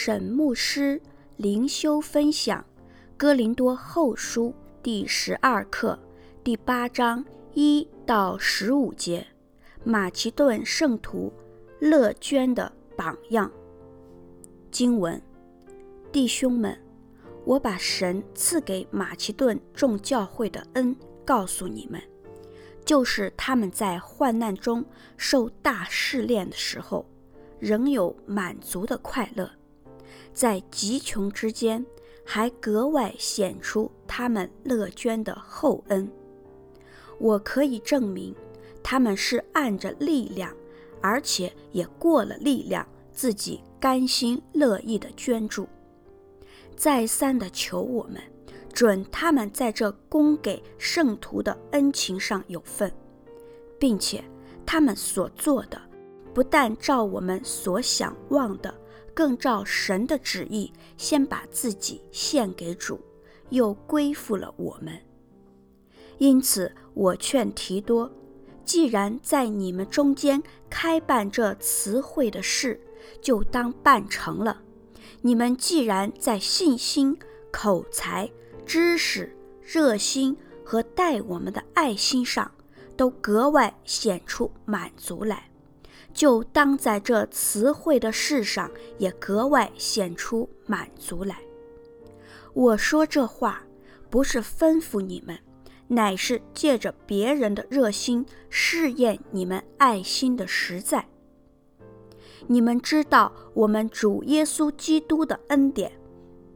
沈牧师灵修分享《哥林多后书》第十二课第八章一到十五节，马其顿圣徒乐捐的榜样。经文：弟兄们，我把神赐给马其顿众教会的恩告诉你们，就是他们在患难中受大试炼的时候，仍有满足的快乐，在极穷之间，还格外显出他们乐捐的厚恩。我可以证明，他们是按着力量，而且也过了力量，自己甘心乐意的捐助。再三的求我们，准他们在这供给圣徒的恩情上有份，并且他们所做的。不但照我们所想望的，更照神的旨意，先把自己献给主，又归附了我们。因此，我劝提多，既然在你们中间开办这词会的事，就当办成了。你们既然在信心、口才、知识、热心和待我们的爱心上，都格外显出满足来。就当在这慈会的事上也格外显出满足来。我说这话不是吩咐你们，乃是借着别人的热心试验你们爱心的实在。你们知道我们主耶稣基督的恩典，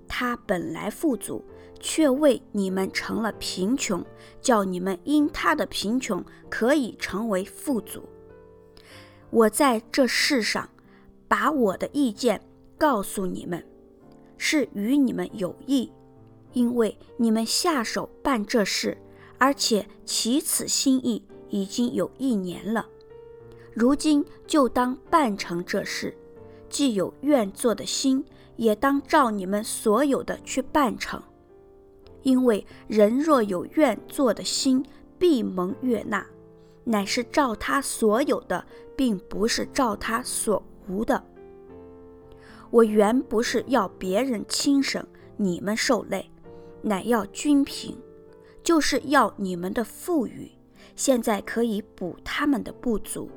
他本来富足，却为你们成了贫穷，叫你们因他的贫穷可以成为富足。我在这世上，把我的意见告诉你们，是与你们有益，因为你们下手办这事，而且起此心意已经有一年了。如今就当办成这事，既有愿做的心，也当照你们所有的去办成。因为人若有愿做的心，必蒙悦纳。乃是照他所有的，并不是照他所无的。我原不是要别人轻省，你们受累，乃要均平，就是要你们的富裕，现在可以补他们的不足，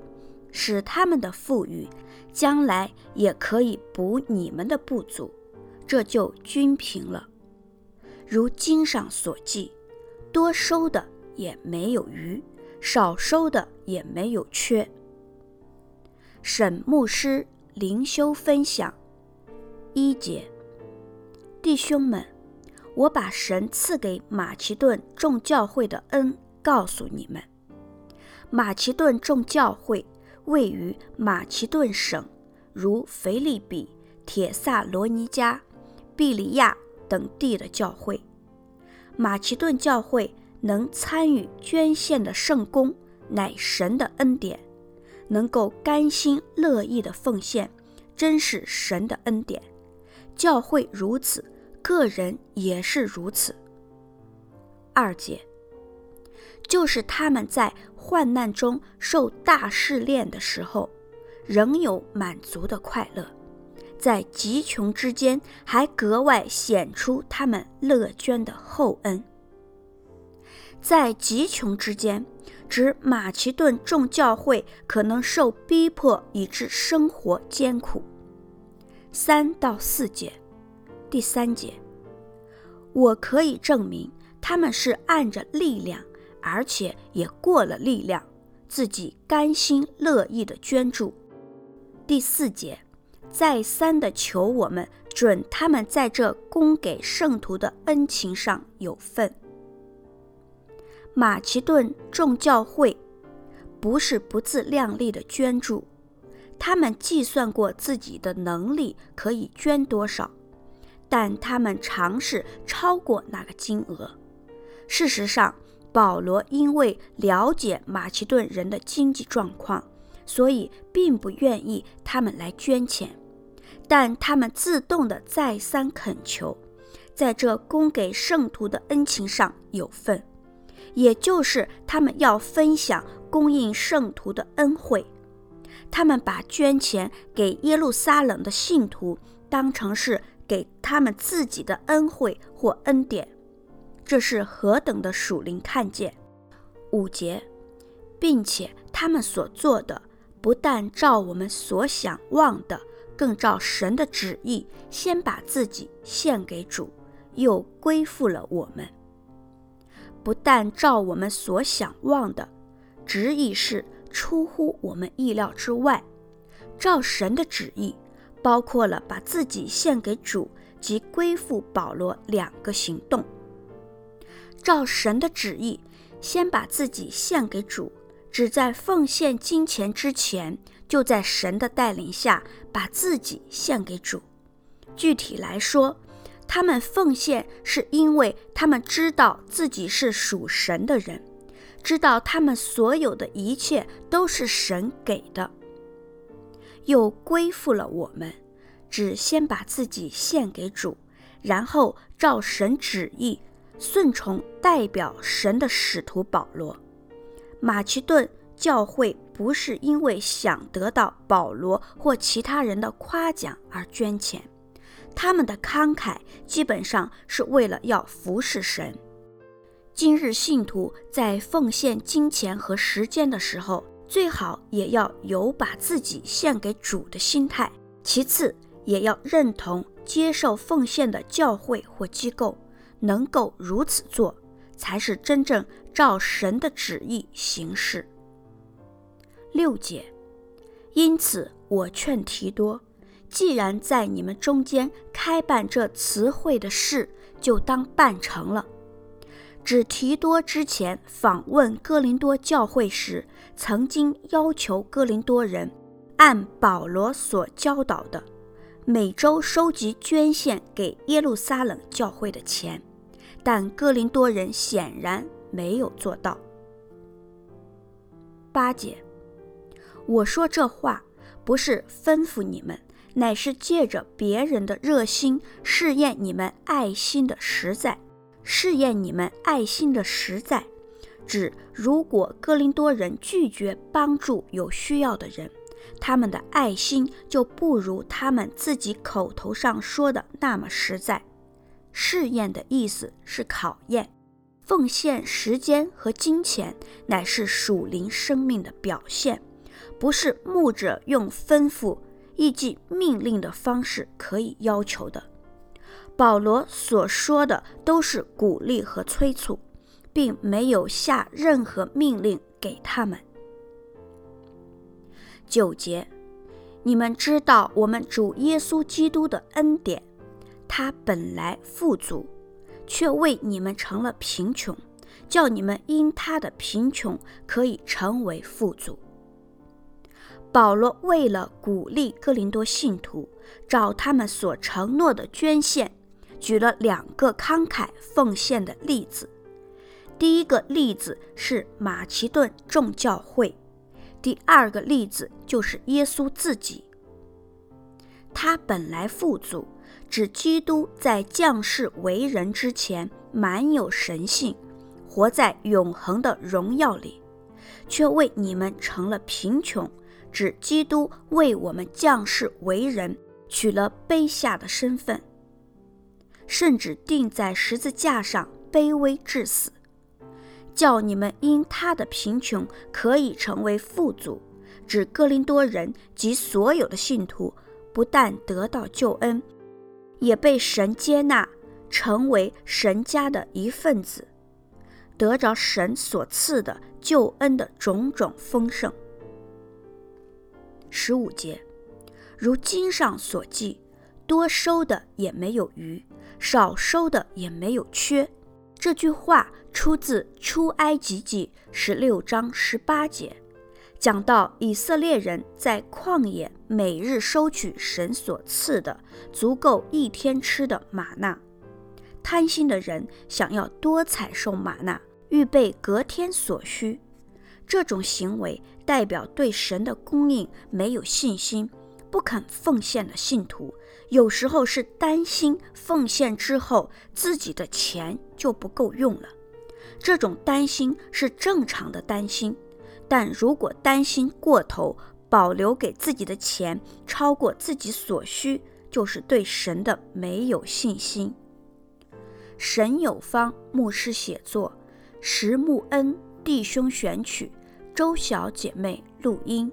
使他们的富裕，将来也可以补你们的不足，这就均平了。如经上所记，多收的也没有余。少收的也没有缺。沈牧师灵修分享一节，弟兄们，我把神赐给马其顿众教会的恩告诉你们。马其顿众教会位于马其顿省，如腓立比、铁萨罗尼迦、庇哩亚等地的教会。马其顿教会。能参与捐献的圣工，乃神的恩典；能够甘心乐意的奉献，真是神的恩典。教会如此，个人也是如此。二节，就是他们在患难中受大试炼的时候，仍有满足的快乐，在极穷之间，还格外显出他们乐捐的厚恩。在极穷之间，指马其顿众教会可能受逼迫，以致生活艰苦。三到四节，第三节，我可以证明他们是按着力量，而且也过了力量，自己甘心乐意的捐助。第四节，再三的求我们准他们在这供给圣徒的恩情上有份。马其顿众教会不是不自量力的捐助，他们计算过自己的能力可以捐多少，但他们尝试超过那个金额。事实上，保罗因为了解马其顿人的经济状况，所以并不愿意他们来捐钱，但他们自动的再三恳求，在这供给圣徒的恩情上有份。也就是他们要分享供应圣徒的恩惠，他们把捐钱给耶路撒冷的信徒，当成是给他们自己的恩惠或恩典，这是何等的属灵看见！五节，并且他们所做的不但照我们所想望的，更照神的旨意，先把自己献给主，又归附了我们。不但照我们所想望的，旨意是出乎我们意料之外，照神的旨意。包括了把自己献给主及归附保罗两个行动。照神的旨意，先把自己献给主，只在奉献金钱之前，就在神的带领下把自己献给主。具体来说，他们奉献是因为他们知道自己是属神的人，知道他们所有的一切都是神给的。又归附了我们，只先把自己献给主，然后照神旨意顺从代表神的使徒保罗。马其顿教会不是因为想得到保罗或其他人的夸奖而捐钱，他们的慷慨基本上是为了要服侍神。今日信徒在奉献金钱和时间的时候，最好也要有把自己献给主的心态，其次也要认同接受奉献的教会或机构，能够如此做，才是真正照神的旨意行事。六节，因此我劝提多，既然在你们中间开办这慈会的事，就当办成了。指提多之前访问哥林多教会时，曾经要求哥林多人按保罗所教导的，每周收集捐献给耶路撒冷教会的钱，但哥林多人显然没有做到。八节，我说这话不是吩咐你们，乃是借着别人的热心试验你们爱心的实在。试验你们爱心的实在，指如果哥林多人拒绝帮助有需要的人，他们的爱心就不如他们自己口头上说的那么实在。试验的意思是考验，奉献时间和金钱乃是属灵生命的表现，不是牧者用吩咐、意即命令的方式可以要求的。保罗所说的都是鼓励和催促，并没有下任何命令给他们。九节，你们知道我们主耶稣基督的恩典，他本来富足，却为你们成了贫穷，叫你们因他的贫穷可以成为富足。保罗为了鼓励哥林多信徒，照他们所承诺的捐献。举了两个慷慨奉献的例子，第一个例子是马其顿众教会，第二个例子就是耶稣自己。他本来富足，指基督在降世为人之前满有神性，活在永恒的荣耀里，却为你们成了贫穷，指基督为我们降世为人，取了卑下的身份。甚至钉在十字架上，卑微至死，叫你们因他的贫穷可以成为富足。指哥林多人及所有的信徒，不但得到救恩，也被神接纳，成为神家的一份子，得着神所赐的救恩的种种丰盛。十五节，如经上所记，多收的也没有余。少收的也没有缺，这句话出自出埃及记十六章十八节，讲到以色列人在旷野每日收取神所赐的足够一天吃的玛纳。贪心的人想要多采收玛纳，预备隔天所需，这种行为代表对神的供应没有信心。不肯奉献的信徒，有时候是担心奉献之后自己的钱就不够用了。这种担心是正常的担心，但如果担心过头，保留给自己的钱超过自己所需，就是对神的没有信心。神有方牧师写作，石木恩弟兄选曲，周小姐妹录音。